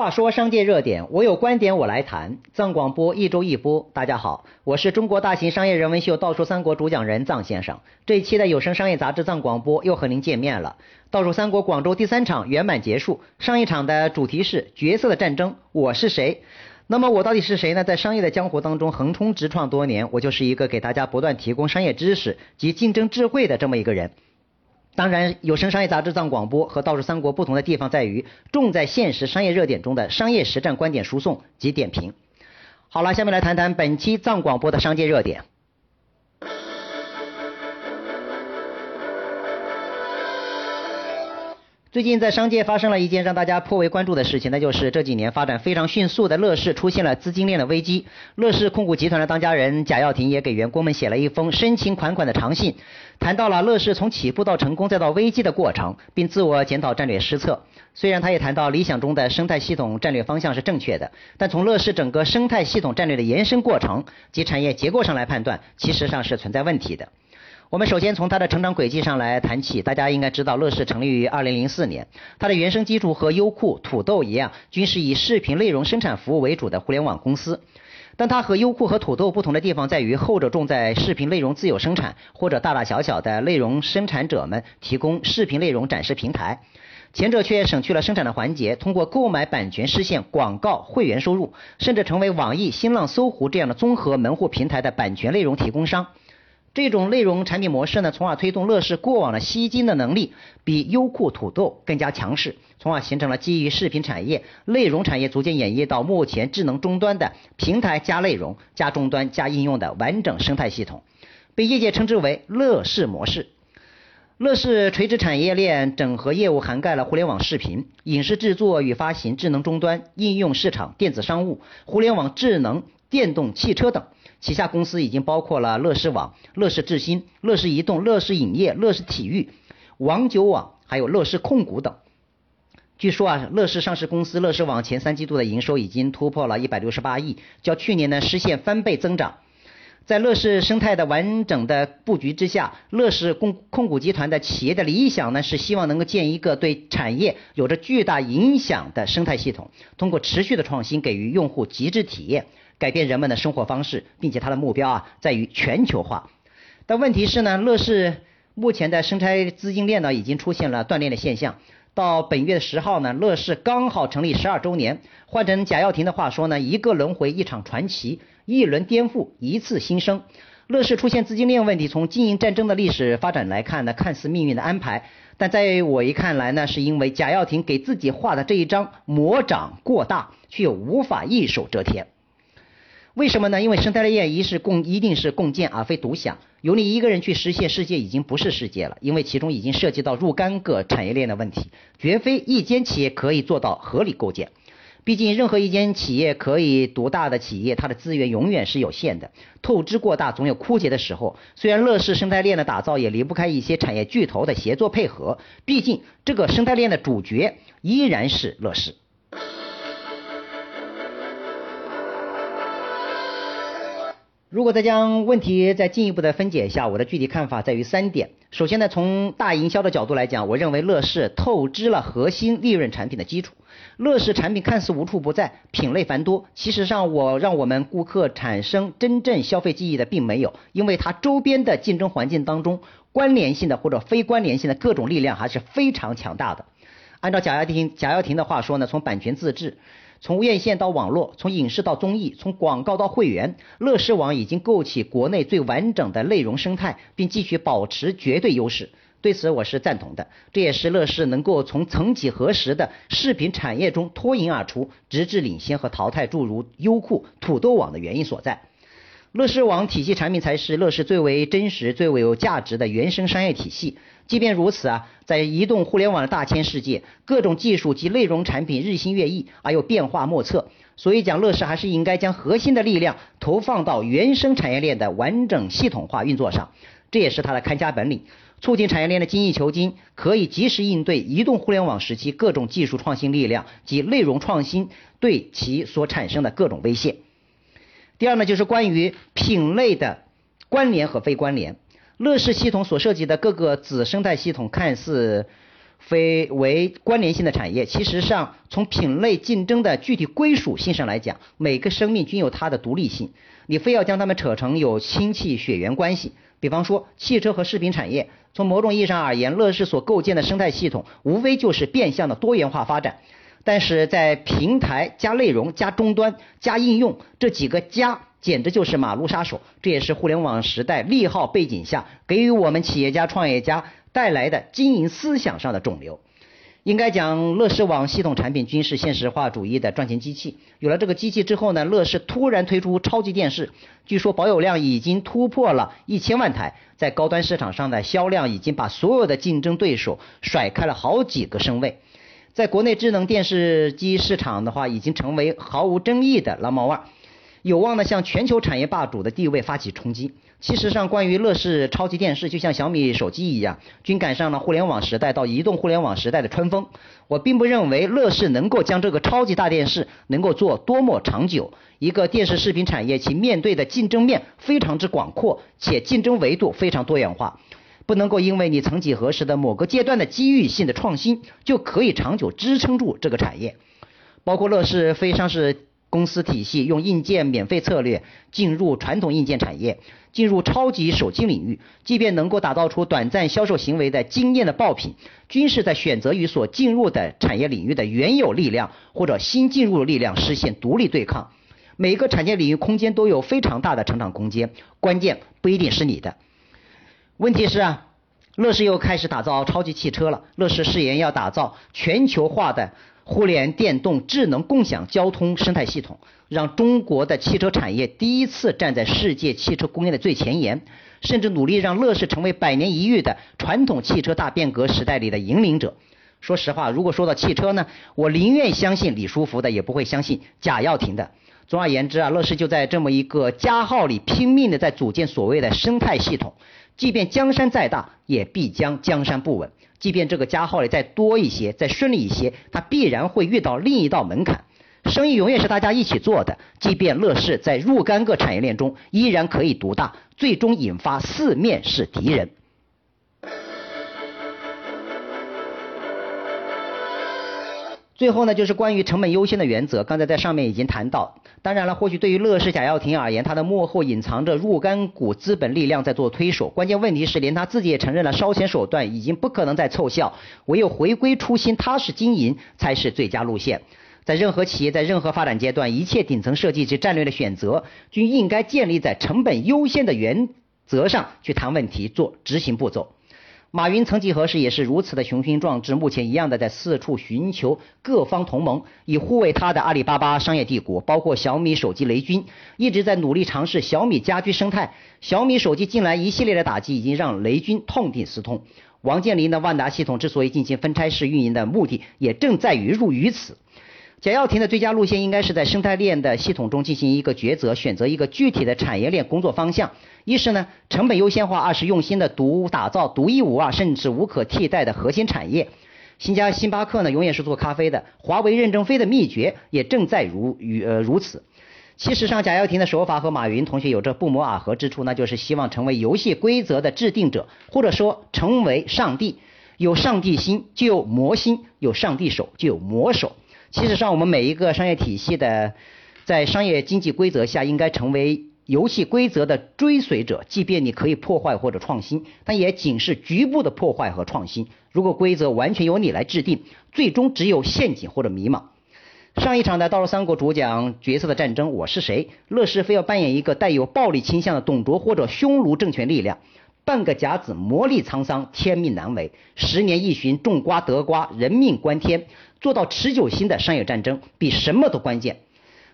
话说商界热点，我有观点我来谈。藏广播一周一播，大家好，我是中国大型商业人文秀《倒数三国》主讲人藏先生。这一期的有声商业杂志藏广播又和您见面了。倒数三国广州第三场圆满结束，上一场的主题是角色的战争，我是谁？那么我到底是谁呢？在商业的江湖当中横冲直撞多年，我就是一个给大家不断提供商业知识及竞争智慧的这么一个人。当然，有声商业杂志藏广播和《道士三国》不同的地方在于，重在现实商业热点中的商业实战观点输送及点评。好了，下面来谈谈本期藏广播的商界热点。最近在商界发生了一件让大家颇为关注的事情，那就是这几年发展非常迅速的乐视出现了资金链的危机。乐视控股集团的当家人贾跃亭也给员工们写了一封深情款款的长信，谈到了乐视从起步到成功再到危机的过程，并自我检讨战略失策。虽然他也谈到理想中的生态系统战略方向是正确的，但从乐视整个生态系统战略的延伸过程及产业结构上来判断，其实上是存在问题的。我们首先从它的成长轨迹上来谈起。大家应该知道，乐视成立于二零零四年，它的原生基础和优酷、土豆一样，均是以视频内容生产服务为主的互联网公司。但它和优酷和土豆不同的地方在于，后者重在视频内容自有生产，或者大大小小的内容生产者们提供视频内容展示平台；前者却省去了生产的环节，通过购买版权实现广告会员收入，甚至成为网易、新浪、搜狐这样的综合门户平台的版权内容提供商。这种内容产品模式呢，从而推动乐视过往的吸金的能力比优酷、土豆更加强势，从而形成了基于视频产业、内容产业逐渐演绎到目前智能终端的平台加内容加终端加应用的完整生态系统，被业界称之为乐视模式。乐视垂直产业链整合业务涵盖了互联网视频、影视制作与发行、智能终端、应用市场、电子商务、互联网智能、电动汽车等。旗下公司已经包括了乐视网、乐视智新、乐视移动、乐视影业、乐视体育、网九网，还有乐视控股等。据说啊，乐视上市公司乐视网前三季度的营收已经突破了一百六十八亿，较去年呢实现翻倍增长。在乐视生态的完整的布局之下，乐视控控股集团的企业的理想呢是希望能够建一个对产业有着巨大影响的生态系统，通过持续的创新给予用户极致体验。改变人们的生活方式，并且它的目标啊在于全球化。但问题是呢，乐视目前的生态资金链呢已经出现了断裂的现象。到本月的十号呢，乐视刚好成立十二周年。换成贾跃亭的话说呢，一个轮回，一场传奇，一轮颠覆，一次新生。乐视出现资金链问题，从经营战争的历史发展来看呢，看似命运的安排。但在我一看来呢，是因为贾跃亭给自己画的这一张魔掌过大，却又无法一手遮天。为什么呢？因为生态链一是共一定是共建而非独享，由你一个人去实现世界已经不是世界了，因为其中已经涉及到若干个产业链的问题，绝非一间企业可以做到合理构建。毕竟任何一间企业可以独大的企业，它的资源永远是有限的，透支过大总有枯竭的时候。虽然乐视生态链的打造也离不开一些产业巨头的协作配合，毕竟这个生态链的主角依然是乐视。如果再将问题再进一步的分解一下，我的具体看法在于三点。首先呢，从大营销的角度来讲，我认为乐视透支了核心利润产品的基础。乐视产品看似无处不在，品类繁多，其实上我让我们顾客产生真正消费记忆的并没有，因为它周边的竞争环境当中，关联性的或者非关联性的各种力量还是非常强大的。按照贾跃亭贾跃亭的话说呢，从版权自制。从院线到网络，从影视到综艺，从广告到会员，乐视网已经构起国内最完整的内容生态，并继续保持绝对优势。对此我是赞同的，这也是乐视能够从曾几何时的视频产业中脱颖而出，直至领先和淘汰诸如优酷、土豆网的原因所在。乐视网体系产品才是乐视最为真实、最为有价值的原生商业体系。即便如此啊，在移动互联网的大千世界，各种技术及内容产品日新月异，而又变化莫测。所以讲，乐视还是应该将核心的力量投放到原生产业链的完整系统化运作上，这也是它的看家本领。促进产业链的精益求精，可以及时应对移动互联网时期各种技术创新力量及内容创新对其所产生的各种威胁。第二呢，就是关于品类的关联和非关联。乐视系统所涉及的各个子生态系统看似非为关联性的产业，其实上从品类竞争的具体归属性上来讲，每个生命均有它的独立性。你非要将它们扯成有亲戚血缘关系，比方说汽车和饰品产业，从某种意义上而言，乐视所构建的生态系统，无非就是变相的多元化发展。但是在平台加内容加终端加应用这几个加，简直就是马路杀手。这也是互联网时代利好背景下，给予我们企业家创业家带来的经营思想上的肿瘤。应该讲，乐视网系统产品均是现实化主义的赚钱机器。有了这个机器之后呢，乐视突然推出超级电视，据说保有量已经突破了一千万台，在高端市场上的销量已经把所有的竞争对手甩开了好几个身位。在国内智能电视机市场的话，已经成为毫无争议的 number one，有望呢向全球产业霸主的地位发起冲击。其实上，关于乐视超级电视，就像小米手机一样，均赶上了互联网时代到移动互联网时代的春风。我并不认为乐视能够将这个超级大电视能够做多么长久。一个电视视频产业，其面对的竞争面非常之广阔，且竞争维度非常多元化。不能够因为你曾几何时的某个阶段的机遇性的创新，就可以长久支撑住这个产业。包括乐视非上市公司体系用硬件免费策略进入传统硬件产业，进入超级手机领域，即便能够打造出短暂销售行为的惊艳的爆品，均是在选择与所进入的产业领域的原有力量或者新进入的力量实现独立对抗。每个产业领域空间都有非常大的成长空间，关键不一定是你的。问题是啊，乐视又开始打造超级汽车了。乐视誓言要打造全球化的互联电动智能共享交通生态系统，让中国的汽车产业第一次站在世界汽车工业的最前沿，甚至努力让乐视成为百年一遇的传统汽车大变革时代里的引领者。说实话，如果说到汽车呢，我宁愿相信李书福的，也不会相信贾跃亭的。总而言之啊，乐视就在这么一个加号里拼命的在组建所谓的生态系统。即便江山再大，也必将江山不稳。即便这个加号里再多一些，再顺利一些，它必然会遇到另一道门槛。生意永远是大家一起做的，即便乐视在若干个产业链中依然可以独大，最终引发四面是敌人。最后呢，就是关于成本优先的原则，刚才在上面已经谈到。当然了，或许对于乐视贾跃亭而言，他的幕后隐藏着若干股资本力量在做推手。关键问题是，连他自己也承认了烧钱手段已经不可能再凑效，唯有回归初心，踏实经营才是最佳路线。在任何企业，在任何发展阶段，一切顶层设计及战略的选择，均应该建立在成本优先的原则上去谈问题，做执行步骤。马云曾几何时也是如此的雄心壮志，目前一样的在四处寻求各方同盟，以护卫他的阿里巴巴商业帝国，包括小米手机雷军，一直在努力尝试小米家居生态。小米手机近来一系列的打击，已经让雷军痛定思痛。王健林的万达系统之所以进行分拆式运营的目的，也正在于入于此。贾跃亭的最佳路线应该是在生态链的系统中进行一个抉择，选择一个具体的产业链工作方向。一是呢成本优先化，二是用心的独打造独一无二甚至无可替代的核心产业。新加星巴克呢永远是做咖啡的，华为任正非的秘诀也正在如与呃如此。其实上贾跃亭的手法和马云同学有着不谋而合之处，那就是希望成为游戏规则的制定者，或者说成为上帝。有上帝心就有魔心，有上帝手就有魔手。其实上，我们每一个商业体系的，在商业经济规则下，应该成为游戏规则的追随者。即便你可以破坏或者创新，但也仅是局部的破坏和创新。如果规则完全由你来制定，最终只有陷阱或者迷茫。上一场的《道路三国》主讲角色的战争，我是谁？乐视非要扮演一个带有暴力倾向的董卓或者匈奴政权力量。半个甲子，磨砺沧桑，天命难违；十年一旬，种瓜得瓜，人命关天。做到持久性的商业战争，比什么都关键。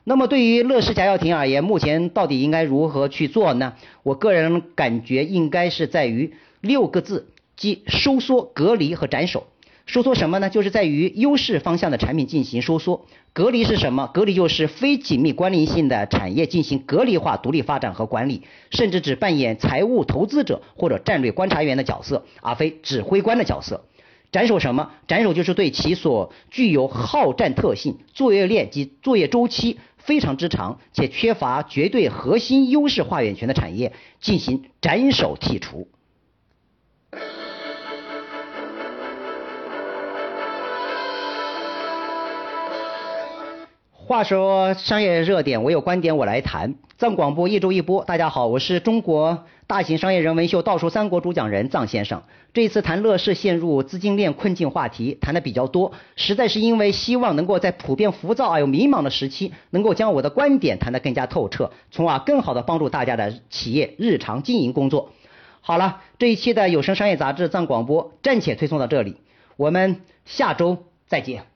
那么，对于乐视贾跃亭而言，目前到底应该如何去做呢？我个人感觉，应该是在于六个字，即收缩、隔离和斩首。收缩什么呢？就是在于优势方向的产品进行收缩。隔离是什么？隔离就是非紧密关联性的产业进行隔离化、独立发展和管理，甚至只扮演财务投资者或者战略观察员的角色，而非指挥官的角色。斩首什么？斩首就是对其所具有好战特性、作业链及作业周期非常之长且缺乏绝对核心优势话语权的产业进行斩首剔除。话说商业热点，我有观点我来谈。藏广播一周一播，大家好，我是中国大型商业人文秀倒数三国主讲人藏先生。这一次谈乐视陷入资金链困境话题，谈的比较多，实在是因为希望能够在普遍浮躁而又迷茫的时期，能够将我的观点谈得更加透彻，从而更好的帮助大家的企业日常经营工作。好了，这一期的有声商业杂志藏广播暂且推送到这里，我们下周再见。